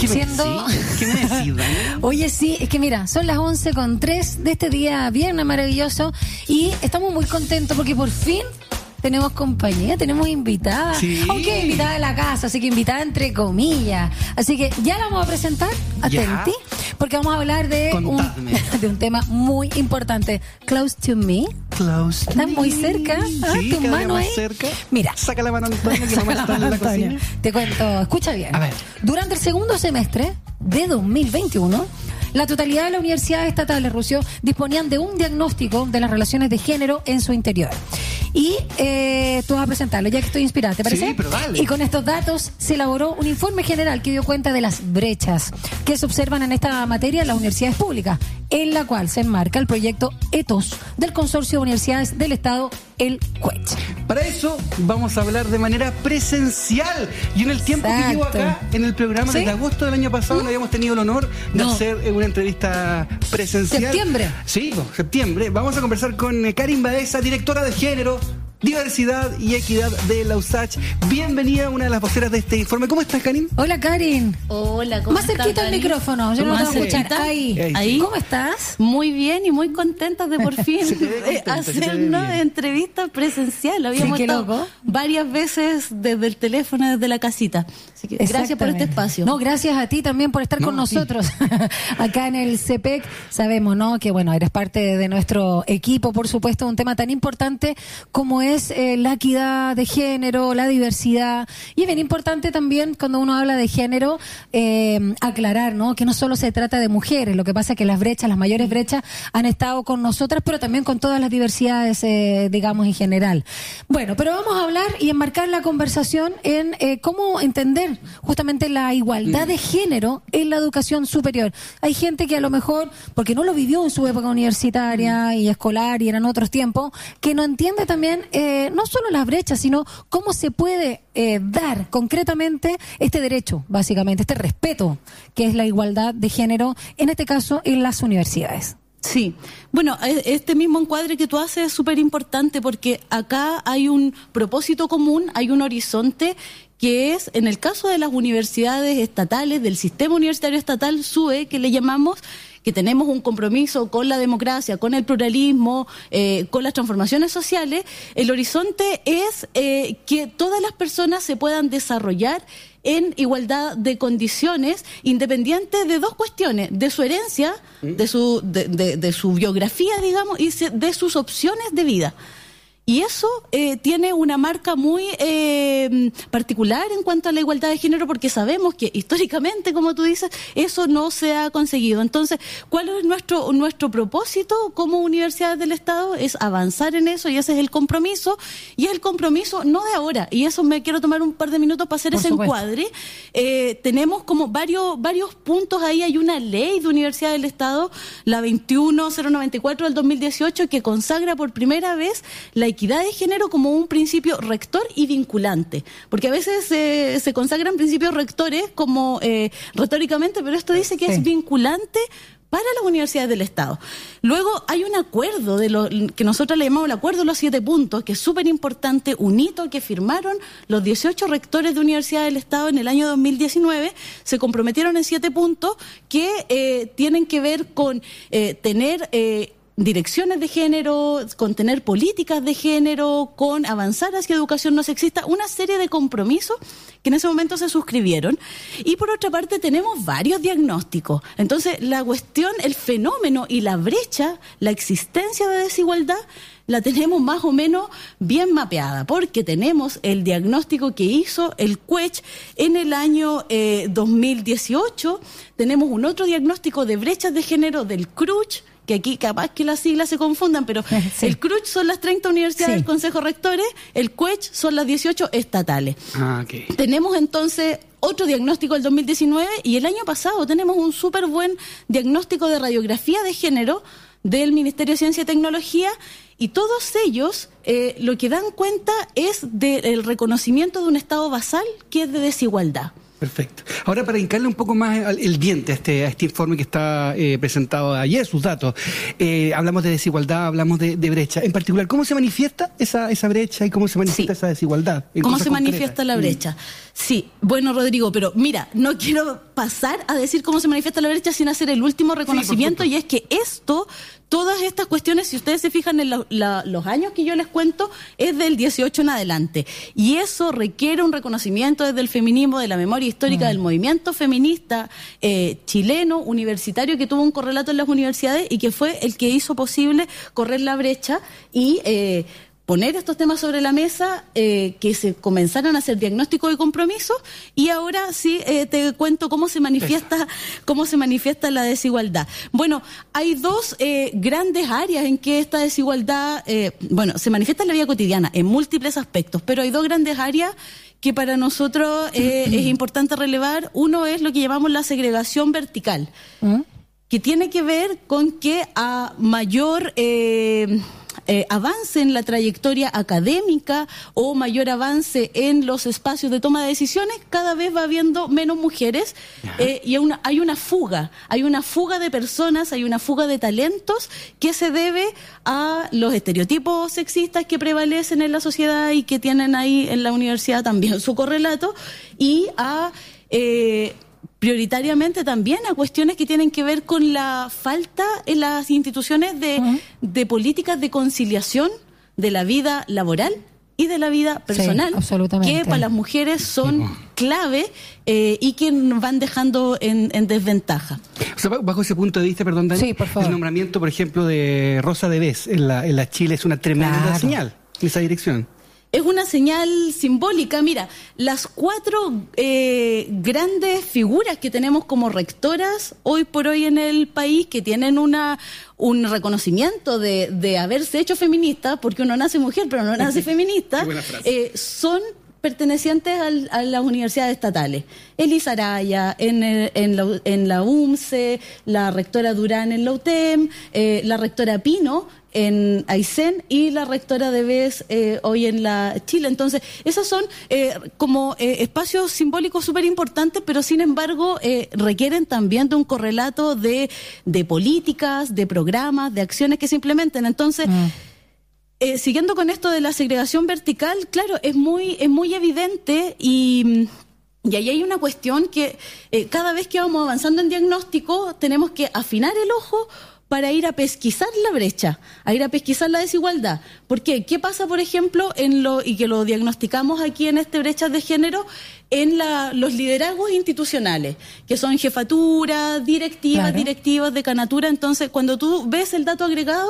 ¿Qué me siendo... decís? ¿Qué me decís, Dani? Oye, sí, es que mira, son las 11 con 3 de este día viernes maravilloso y estamos muy contentos porque por fin tenemos compañía, tenemos invitada. Sí. Aunque invitada de la casa, así que invitada entre comillas. Así que ya la vamos a presentar, Ya. Porque vamos a hablar de un, de un tema muy importante. Close to me. Close to Estás muy me. cerca. Ah, Sí, tu mano más ahí. cerca. Mira. Saca la mano, Antonio, que mamá está en la cocina. Te cuento, escucha bien. A ver. Durante el segundo semestre de 2021, la totalidad de las universidades estatales Rusio disponían de un diagnóstico de las relaciones de género en su interior. Y eh, tú vas a presentarlo, ya que estoy inspirada, ¿te parece? Sí, pero dale. Y con estos datos se elaboró un informe general que dio cuenta de las brechas que se observan en esta materia en las universidades públicas, en la cual se enmarca el proyecto ETOS del Consorcio de Universidades del Estado, el CUECH. Para eso vamos a hablar de manera presencial. Y en el tiempo que llevo acá, en el programa ¿Sí? desde agosto del año pasado, no habíamos tenido el honor de No. hacer eh, una entrevista presencial. Septiembre. Sí, no, septiembre. Vamos a conversar con eh, Karin Baeza, directora de género. Diversidad y equidad de la USACH. Bienvenida a una de las voceras de este informe. ¿Cómo estás, Karin? Hola, Karin. Hola, ¿cómo Más estás, cerquita el Dani? micrófono, yo no Más lo puedo escuchar. cerquita. Ahí. Ahí, sí. ¿Cómo estás? Muy bien y muy contentas de por fin contenta, hacer una entrevista presencial. Habíamos qué estado loco. varias veces desde el teléfono, desde la casita. Así que gracias por este espacio. No, gracias a ti también por estar No, con nosotros acá en el CEPEC. Sabemos, ¿no? Que bueno, eres parte de nuestro equipo, por supuesto, un tema tan importante como es eh, la equidad de género, la diversidad. Y es bien importante también cuando uno habla de género eh, aclarar, ¿no? Que no solo se trata de mujeres, lo que pasa es que las brechas, las mayores brechas han estado con nosotras, pero también con todas las diversidades, eh, digamos, en general. Bueno, pero vamos a hablar y enmarcar la conversación en cómo entender justamente la igualdad de género en la educación superior. Hay gente que a lo mejor, porque no lo vivió en su época universitaria y escolar y eran otros tiempos, que no entiende también eh, no solo las brechas, sino cómo se puede eh, dar concretamente este derecho, básicamente, este respeto, que es la igualdad de género, en este caso en las universidades. Sí, bueno, e- este mismo encuadre que tú haces es súper importante porque acá hay un propósito común, hay un horizonte que es, en el caso de las universidades estatales, del sistema universitario estatal, SUE, que le llamamos, que tenemos un compromiso con la democracia, con el pluralismo, eh, con las transformaciones sociales, el horizonte es eh, que todas las personas se puedan desarrollar en igualdad de condiciones, independiente de dos cuestiones, de su herencia, de su, de, de- de su biografía, digamos, y de sus opciones de vida. Y eso eh, tiene una marca muy eh, particular en cuanto a la igualdad de género, porque sabemos que históricamente, como tú dices, eso no se ha conseguido. Entonces, ¿cuál es nuestro, nuestro propósito como universidades del Estado? Es avanzar en eso y ese es el compromiso. Y es el compromiso no de ahora. Y eso me quiero tomar un par de minutos para hacer Por ese supuesto. encuadre. Eh, tenemos como varios, varios puntos ahí. Hay una ley de Universidad del Estado, la 21094 del 2018, que consagra por primera vez la equidad de género como un principio rector y vinculante. Porque a veces eh, se consagran principios rectores como eh, retóricamente, pero esto dice que Sí. es vinculante para las universidades del Estado. Luego hay un acuerdo de lo que nosotros le llamamos el acuerdo de los siete puntos, que es súper importante, un hito que firmaron los 18 rectores de universidades del Estado en el año 2019, se comprometieron en siete puntos que eh, tienen que ver con eh, tener eh, direcciones de género, con tener políticas de género, con avanzar hacia educación no sexista, una serie de compromisos que en ese momento se suscribieron. Y por otra parte tenemos varios diagnósticos. Entonces la cuestión, el fenómeno y la brecha, la existencia de desigualdad, la tenemos más o menos bien mapeada, porque tenemos el diagnóstico que hizo el CUECH en el año eh, 2018, tenemos un otro diagnóstico de brechas de género del CRUCH, que aquí capaz que las siglas se confundan, pero Sí. el CRUCH son las 30 universidades Sí. del Consejo Rectores, el CUECH son las 18 estatales. Ah. Tenemos entonces otro diagnóstico del 2019 y el año pasado tenemos un súper buen diagnóstico de radiografía de género del Ministerio de Ciencia y Tecnología y todos ellos eh, lo que dan cuenta es del reconocimiento de un estado basal que es de desigualdad. Perfecto. Ahora, para hincarle un poco más el diente a este, a este informe que está eh, presentado ayer, sus datos, eh, hablamos de desigualdad, hablamos de, brecha. En particular, ¿cómo se manifiesta esa, esa brecha y cómo se manifiesta esa desigualdad? ¿Cómo se manifiesta la mm. Sí, bueno, Rodrigo, pero mira, no quiero pasar a decir cómo se manifiesta la brecha sin hacer el último reconocimiento y es que esto todas estas cuestiones, si ustedes se fijan en los años que yo les cuento, es del 18 en adelante. Y eso requiere un reconocimiento desde el feminismo, de la memoria histórica mm. del movimiento feminista eh, chileno, universitario, que tuvo un correlato en las universidades y que fue el que hizo posible correr la brecha y eh, poner estos temas sobre la mesa, eh, que se comenzaran a hacer diagnósticos y compromisos, y ahora sí eh, te cuento cómo se manifiesta, cómo se manifiesta la desigualdad. Bueno, hay dos eh, grandes áreas en que esta desigualdad, bueno, se manifiesta en la vida cotidiana, en múltiples aspectos, pero hay dos grandes áreas que para nosotros es importante relevar. Uno es lo que llamamos la segregación vertical, ¿Mm? que tiene que ver con que a mayor eh, avance en la trayectoria académica o mayor avance en los espacios de toma de decisiones, cada vez va habiendo menos mujeres eh, y hay una fuga, hay una fuga de personas, hay una fuga de talentos que se debe a los estereotipos sexistas que prevalecen en la sociedad y que tienen ahí en la universidad también su correlato y a eh, prioritariamente también a cuestiones que tienen que ver con la falta en las instituciones de, políticas de conciliación de la vida laboral y de la vida personal, que para las mujeres son clave eh, y que nos van dejando en, desventaja. bajo ese punto de vista, perdón, Dani, el nombramiento, por ejemplo, de Rosa de Vez en la, en la Chile es una tremenda señal en esa dirección es una señal simbólica. Mira, las cuatro eh, grandes figuras que tenemos como rectoras hoy por hoy en el país, que tienen una un reconocimiento de, de haberse hecho feminista, porque uno nace mujer, pero no nace feminista, eh, son pertenecientes a las universidades estatales. Elisa Araya, en, en, la, en la UMCE, la rectora Durán en la UTEM, eh, la rectora Pino en Aysén y la rectora de BES eh, hoy en la Chile. Entonces, esos son eh, como eh, espacios simbólicos súper importantes, pero sin embargo requieren también de un correlato de, de, políticas, de programas, de acciones que se implementen. Entonces, mm. Siguiendo con esto de la segregación vertical, claro, es muy, es muy evidente y... Y ahí hay una cuestión que cada vez que vamos avanzando en diagnóstico tenemos que afinar el ojo para ir a pesquisar la brecha, a ir a pesquisar la desigualdad. ¿Por qué? ¿Qué pasa, por ejemplo, en lo, y que lo diagnosticamos aquí en este brechas de género, en la, los liderazgos institucionales, que son jefaturas, directivas, directivas de canatura. Entonces, cuando tú ves el dato agregado,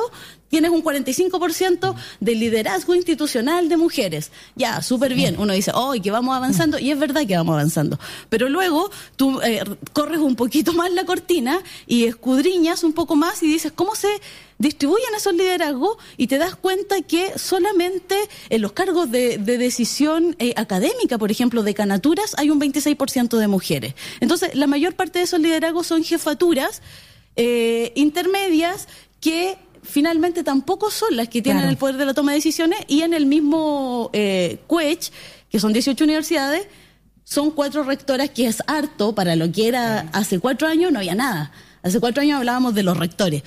tienes un 45% de liderazgo institucional de mujeres. Ya, súper bien. Uno dice, oh, que vamos avanzando, y es verdad que vamos avanzando. Pero luego tú eh, corres un poquito más la cortina y escudriñas un poco más y dices, ¿cómo se distribuyen esos liderazgos y te das cuenta que solamente en los cargos de, decisión eh, académica, por ejemplo, de canaturas, hay un 26% de mujeres. Entonces, la mayor parte de esos liderazgos son jefaturas eh, intermedias que finalmente tampoco son las que tienen el poder de la toma de decisiones y en el mismo eh, CUECH, que son 18 universidades, son cuatro rectoras que es harto para lo que era hace cuatro años, no había nada. Hace cuatro años hablábamos de los rectores.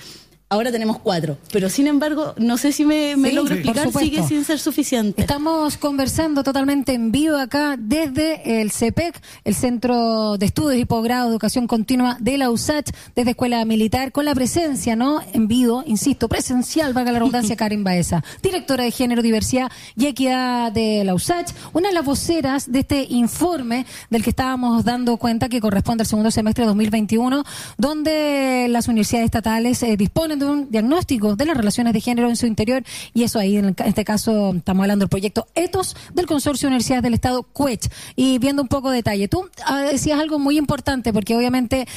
Ahora tenemos cuatro, pero sin embargo, no sé si me, logro explicar, sigue sin ser suficiente. Estamos conversando totalmente en vivo acá desde el CEPEC, el Centro de Estudios y Posgrado de Educación Continua de la USACH, desde Escuela Militar, con la presencia, ¿no? En vivo, insisto, presencial, valga la redundancia, Karen Baeza, directora de Género, Diversidad y Equidad de la USACH, una de las voceras de este informe del que estábamos dando cuenta que corresponde al segundo semestre de 2021, donde las universidades estatales eh, disponen de un diagnóstico de las relaciones de género en su interior y eso ahí, en este caso, estamos hablando del proyecto ETOS del Consorcio de Universidades del Estado, CUECH. Y viendo un poco de detalle, tú ah, decías algo muy importante porque obviamente...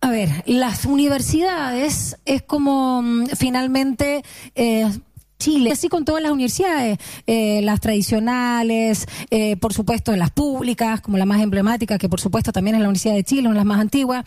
A ver, las universidades es como mm, finalmente eh, Chile, así con todas las universidades, eh, las tradicionales, eh, por supuesto las públicas, como la más emblemática, que por supuesto también es la Universidad de Chile, una de las más antiguas,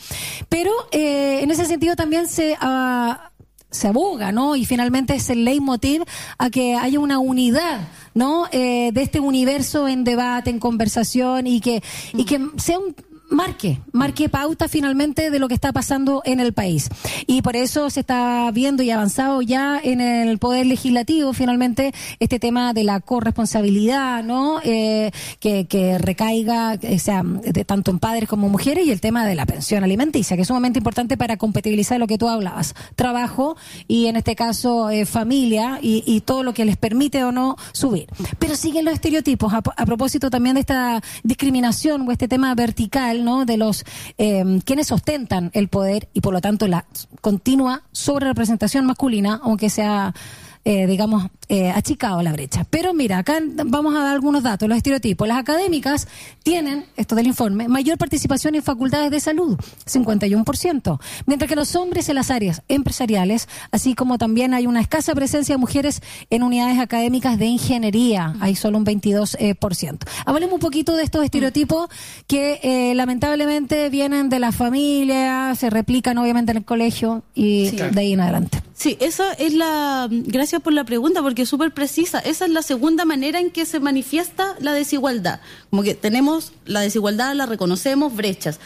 pero en ese sentido también se... ha se aboga, ¿no? Y finalmente es el leitmotiv a que haya una unidad, ¿no? Eh, de este universo en debate, en conversación y que, y que sea un marque, marque pauta finalmente de lo que está pasando en el país. Y por eso se está viendo y avanzado ya en el Poder Legislativo finalmente este tema de la corresponsabilidad, ¿no? Eh, que, que recaiga, sea, tanto en padres como mujeres y el tema de la pensión alimenticia, que es sumamente importante para compatibilizar lo que tú hablabas, trabajo y en este caso eh, familia y, y, todo lo que les permite o no subir. Pero siguen los estereotipos a propósito también de esta discriminación o este tema vertical ¿no? de los eh, quienes ostentan el poder y por lo tanto la continua sobre representación masculina, aunque sea eh, digamos, eh, achicado la brecha. Pero mira, acá vamos a dar algunos datos, los estereotipos. Las académicas tienen, esto del informe, mayor participación en facultades de salud, 51%, mientras que los hombres en las áreas empresariales, así como también hay una escasa presencia de mujeres en unidades académicas de ingeniería, hay solo un 22%. Hablemos un poquito de estos estereotipos que eh, lamentablemente vienen de la familia, se replican obviamente en el colegio y sí. de ahí en adelante. Sí, esa es la. Gracias por la pregunta, porque es súper precisa. Esa es la segunda manera en que se manifiesta la desigualdad. Como que tenemos la desigualdad, la reconocemos, brechas.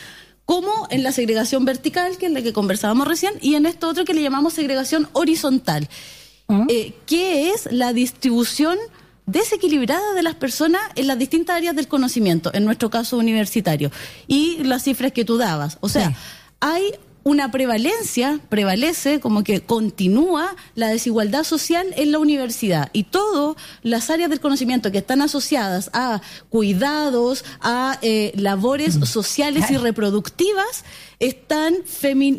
Como en la segregación vertical, que es la que conversábamos recién, y en esto otro que le llamamos segregación horizontal, uh -huh. eh, que es la distribución desequilibrada de las personas en las distintas áreas del conocimiento, en nuestro caso universitario. Y las cifras que tú dabas. O sea, sí. hay una prevalencia, prevalece como que continúa la desigualdad social en la universidad. Y todas las áreas del conocimiento que están asociadas a cuidados, a eh, labores sociales y reproductivas, están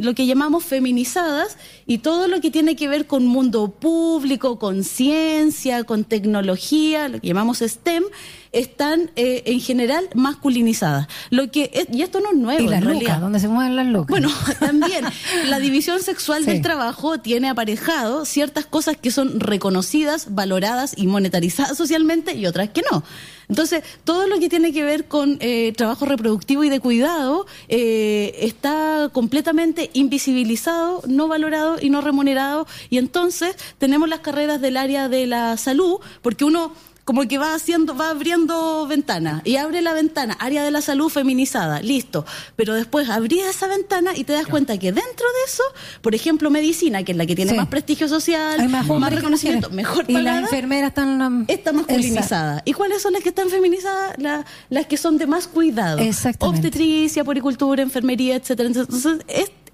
lo que llamamos feminizadas y todo lo que tiene que ver con mundo público, con ciencia, con tecnología, lo que llamamos STEM, están eh, en general masculinizadas. Lo que es, y esto no es nuevo. Y las donde se mueven las lucas. Bueno, también la división sexual sí. del trabajo tiene aparejado ciertas cosas que son reconocidas, valoradas y monetarizadas socialmente y otras que no. Entonces, todo lo que tiene que ver con eh, trabajo reproductivo y de cuidado eh, está completamente invisibilizado, no valorado y no remunerado. Y entonces tenemos las carreras del área de la salud, porque uno como que va haciendo, va abriendo ventanas y abre la ventana, área de la salud feminizada, listo. Pero después abrí esa ventana y te das cuenta que dentro de eso, por ejemplo, medicina, que es la que tiene sí. más prestigio social, más, más reconocimiento, mejor pagada, Y las enfermeras están está masculinizada. Exacto. ¿Y cuáles son las que están feminizadas? La, las que son de más cuidado. Obstetricia, poricultura, enfermería, etcétera. Entonces,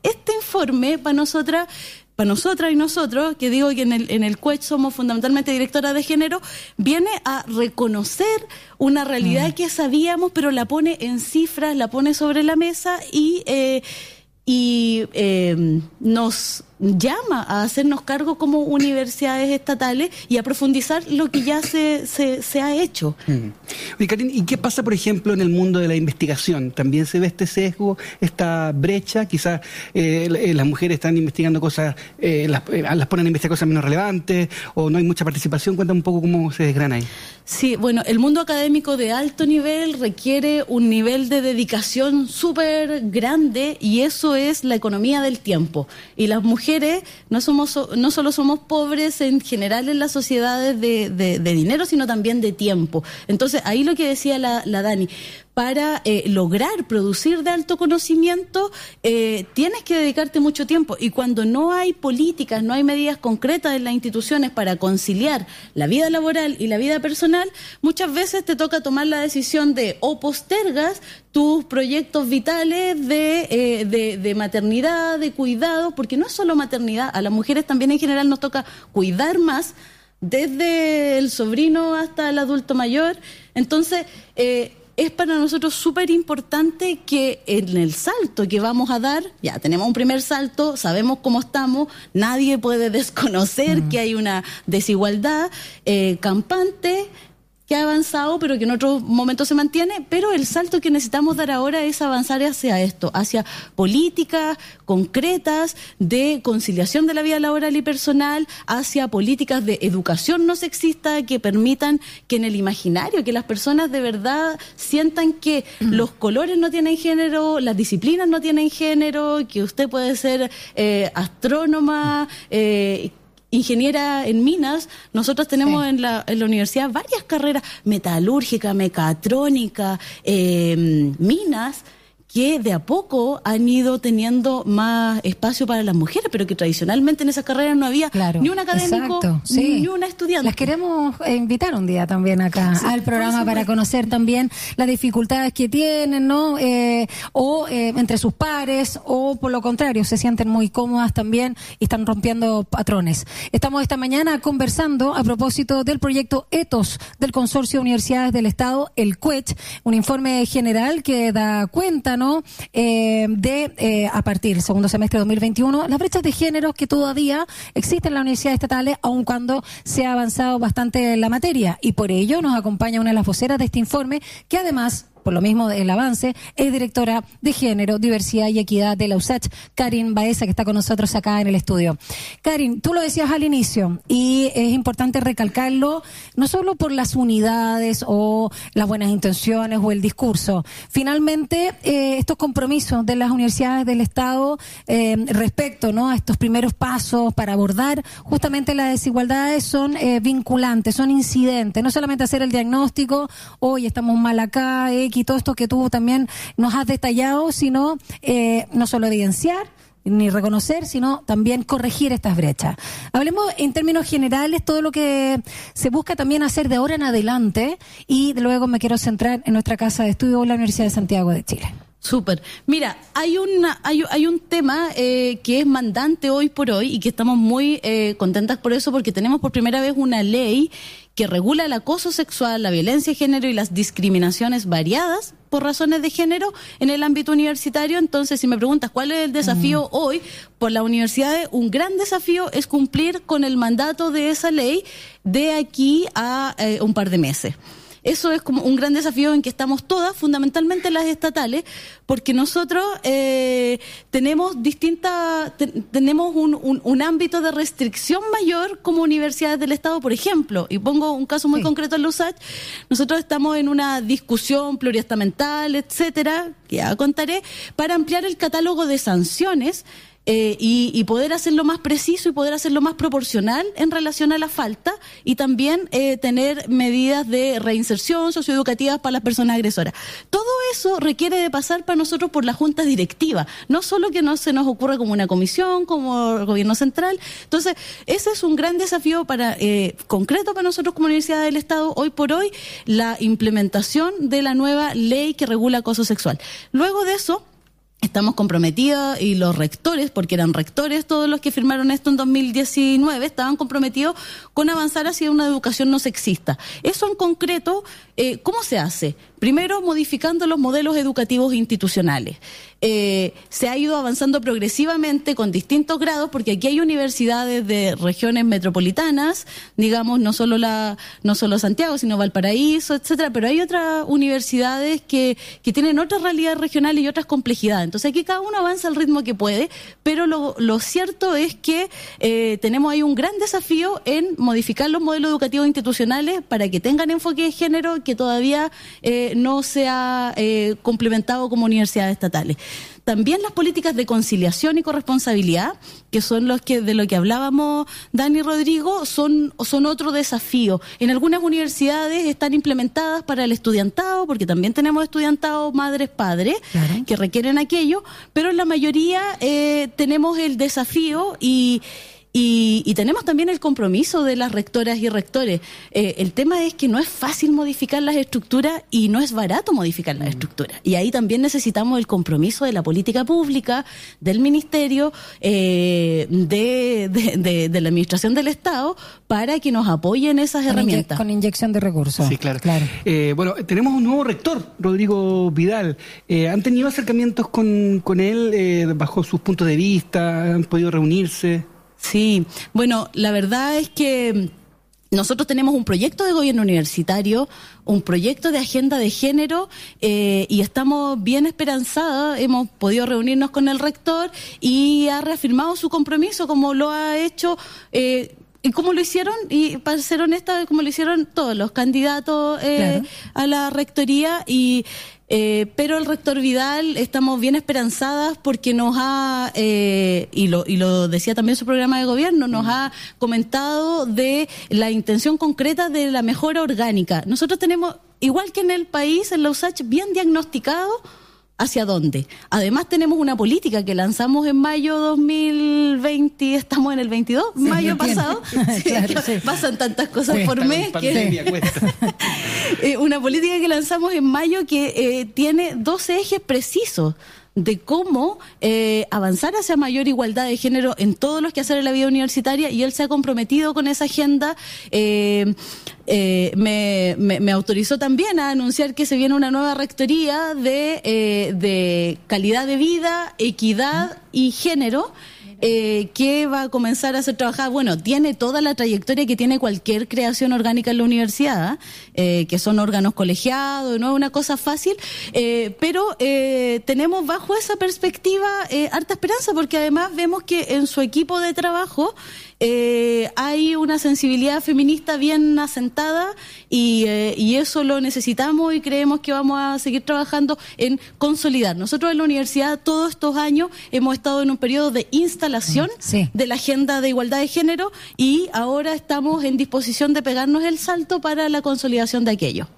este informe para nosotras para nosotras y nosotros, que digo que en el, en el CUECH somos fundamentalmente directora de género, viene a reconocer una realidad mm. que sabíamos, pero la pone en cifras, la pone sobre la mesa y, eh, y eh, nos llama a hacernos cargo como universidades estatales y a profundizar lo que ya se, se, se ha hecho. Mm. Oye, Karin, ¿y qué pasa, por ejemplo, en el mundo de la investigación? ¿También se ve este sesgo, esta brecha? Quizás eh, las mujeres están investigando cosas, eh, las, eh, las, ponen a investigar cosas menos relevantes o no hay mucha participación. Cuéntame un poco cómo se desgrana ahí. Sí, bueno, el mundo académico de alto nivel requiere un nivel de dedicación súper grande y eso es la economía del tiempo. Y las mujeres no somos no solo somos pobres en general en las sociedades de, dinero, sino también de tiempo. Entonces, ahí lo que decía la Dani, para eh, lograr producir de alto conocimiento, eh, tienes que dedicarte mucho tiempo. Y cuando no hay políticas, no hay medidas concretas en las instituciones para conciliar la vida laboral y la vida personal, muchas veces te toca tomar la decisión de o postergas tus proyectos vitales de, eh, de, maternidad, de cuidado, porque no es solo maternidad, a las mujeres también en general nos toca cuidar más desde el sobrino hasta el adulto mayor. Entonces, eh, es para nosotros súper importante que en el salto que vamos a dar, ya tenemos un primer salto, sabemos cómo estamos, nadie puede desconocer mm. que hay una desigualdad eh, campante que ha avanzado, pero que en otros momentos se mantiene, pero el salto que necesitamos dar ahora es avanzar hacia esto, hacia políticas concretas de conciliación de la vida laboral y personal, hacia políticas de educación no sexista que permitan que en el imaginario, que las personas de verdad sientan que mm. los colores no tienen género, las disciplinas no tienen género, que usted puede ser eh, astrónoma, eh, ingeniera en minas, nosotros tenemos sí. en, la, en, la, universidad varias carreras, metalúrgica, mecatrónica, eh, minas, que de a poco han ido teniendo más espacio para las mujeres, pero que tradicionalmente en esas carreras no había ni un académico ni una estudiante. Las queremos eh, invitar un día también acá al programa para conocer también las dificultades que tienen, ¿no? Eh, o eh, entre sus pares, o por lo contrario, se sienten muy cómodas también y están rompiendo patrones. Estamos esta mañana conversando a propósito del proyecto ETOS del Consorcio de Universidades del Estado, el CUET, un informe general que da cuenta eh, de, eh, a partir del segundo semestre de 2021, las brechas de género que todavía existen en las universidades estatales, aun cuando se ha avanzado bastante en la materia. Y por ello nos acompaña una de las voceras de este informe, que además por lo mismo del avance, es directora de Género, Diversidad y Equidad de la USACH, Karin Baeza, que está con nosotros acá en el estudio. Karin, tú lo decías al inicio y es importante recalcarlo, no solo por las unidades o las buenas intenciones o el discurso. Finalmente, eh, estos compromisos de las universidades del Estado eh, respecto ¿no? a estos primeros pasos para abordar justamente las desigualdades son eh, vinculantes, son incidentes, no solamente hacer el diagnóstico, hoy estamos mal acá, X, y todo esto que tú también nos has detallado, sino eh, no solo evidenciar, ni reconocer, sino también corregir estas brechas. Hablemos en términos generales todo lo que se busca también hacer de ahora en adelante y luego me quiero centrar en nuestra casa de estudio, la Universidad de Santiago de Chile. Súper. Mira, hay, una, hay, hay un tema eh, que es mandante hoy por hoy y que estamos muy eh, contentas por eso porque tenemos por primera vez una ley que regula el acoso sexual, la violencia de género y las discriminaciones variadas por razones de género en el ámbito universitario. Entonces, si me preguntas cuál es el desafío hoy por la universidad, un gran desafío es cumplir con el mandato de esa ley de aquí a eh, un par de meses. Eso es como un gran desafío en que estamos todas, fundamentalmente las estatales, porque nosotros eh, tenemos distintas, tenemos un, un, ámbito de restricción mayor como universidades del Estado, por ejemplo, y pongo un caso muy concreto en la USACH, nosotros estamos en una discusión pluriestamental, etcétera, que ya contaré, para ampliar el catálogo de sanciones eh, y, poder hacerlo más preciso y poder hacerlo más proporcional en relación a la falta y también eh, tener medidas de reinserción socioeducativas para las personas agresoras. Todo eso requiere de pasar para nosotros por la junta directiva, no solo que no se nos ocurra como una comisión, como el gobierno central. Entonces, ese es un gran desafío para eh, concreto para nosotros como Universidad del Estado hoy por hoy, la implementación de la nueva ley que regula acoso sexual. Luego de eso, Estamos comprometidos y los rectores, porque eran rectores todos los que firmaron esto en 2019, estaban comprometidos con avanzar hacia una educación no sexista. Eso en concreto, eh, ¿cómo se hace? Primero, modificando los modelos educativos institucionales. Eh, se ha ido avanzando progresivamente con distintos grados, porque aquí hay universidades de regiones metropolitanas, digamos, no solo la, no solo Santiago, sino Valparaíso, etcétera, pero hay otras universidades que, que tienen otras realidades regionales y otras complejidades. Entonces aquí cada uno avanza al ritmo que puede, pero lo, cierto es que eh, tenemos ahí un gran desafío en modificar los modelos educativos institucionales para que tengan enfoque de género que todavía eh, no se ha eh, complementado como universidades estatales. También las políticas de conciliación y corresponsabilidad, que son los que de lo que hablábamos Dani y Rodrigo, son, son otro desafío. En algunas universidades están implementadas para el estudiantado, porque también tenemos estudiantado madres, padres, que requieren aquello, pero en la mayoría eh, tenemos el desafío y y, tenemos también el compromiso de las rectoras y rectores. Eh, el tema es que no es fácil modificar las estructuras y no es barato modificar las mm. estructuras. Y ahí también necesitamos el compromiso de la política pública, del ministerio, eh, de, la administración del Estado, para que nos apoyen esas herramientas. con inyección de recursos. Sí, claro. claro. Eh, bueno, tenemos un nuevo rector, Rodrigo Vidal. ¿Han tenido acercamientos con, con él bajo sus puntos de vista? ¿Han podido reunirse? Sí, bueno, la verdad es que nosotros tenemos un proyecto de gobierno universitario, un proyecto de agenda de género eh, y estamos bien esperanzados. Hemos podido reunirnos con el rector y ha reafirmado su compromiso como lo ha hecho. Eh, y como lo hicieron, y para ser honesta, como lo hicieron todos los candidatos eh, a la rectoría, y eh, pero el rector Vidal estamos bien esperanzadas porque nos ha, eh, y, lo, y lo decía también su programa de gobierno, nos ha comentado de la intención concreta de la mejora orgánica. Nosotros tenemos, igual que en el país, en la USACH, bien diagnosticado hacia dónde. Además tenemos una política que lanzamos en mayo 2020, estamos en el 22, mayo pasado, pasan tantas cosas por mes que eh, una política que lanzamos en mayo que eh, tiene dos ejes precisos de cómo eh, avanzar hacia mayor igualdad de género en todos los que hacer en la vida universitaria y él se ha comprometido con esa agenda. Eh, eh, me, me, autorizó también a anunciar que se viene una nueva rectoría de, de calidad de vida, equidad y género eh, que va a comenzar a ser trabajada. Bueno, tiene toda la trayectoria que tiene cualquier creación orgánica en la universidad, eh, que son órganos colegiados, no es una cosa fácil, eh, pero eh, tenemos bajo esa perspectiva eh, harta esperanza, porque además vemos que en su equipo de trabajo eh, hay una sensibilidad feminista bien asentada y, eh, y, eso lo necesitamos y creemos que vamos a seguir trabajando en consolidar. Nosotros en la universidad todos estos años hemos estado en un periodo de instalación sí. de la agenda de igualdad de género y ahora estamos en disposición de pegarnos el salto para la consolidación de aquello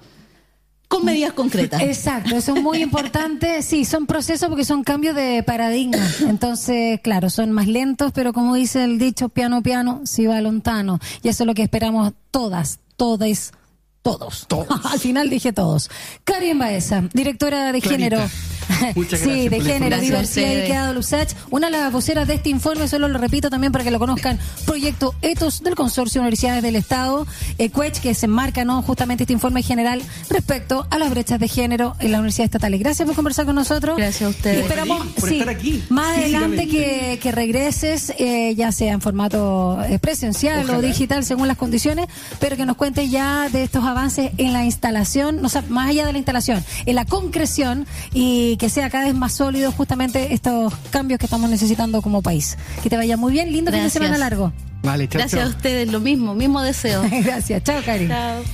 con medidas concretas. Exacto, eso es muy importante. Sí, son procesos porque son cambios de paradigma. Entonces, claro, son más lentos, pero como dice el dicho, piano, piano, si va lontano. Y eso es lo que esperamos todas, todas, todos. todos. Al final dije todos. Karin Baeza, directora de Clarita. género. Muchas sí, de género, Gracias diversidad y equidad Lusach. Una de las voceras de este informe, solo lo repito también para que lo conozcan, proyecto ETOS del Consorcio de Universidades del Estado, ECUECH, que se enmarca ¿no? justamente este informe general respecto a las brechas de género en las universidades estatales. Gracias por conversar con nosotros. Gracias a ustedes. Y esperamos por sí, estar aquí, más adelante que, que regreses, eh, ya sea en formato eh, presencial Ojalá. o digital, según las condiciones, pero que nos cuentes ya de estos avances en la instalación, o sea, más allá de la instalación, en la concreción y que sea cada vez más sólido justamente estos cambios que estamos necesitando como país. Que te vaya muy bien, lindo fin de Gracias. semana largo. Vale, chao, Gracias chao. a ustedes, lo mismo, mismo deseo. Gracias, chao, Cari. Chao.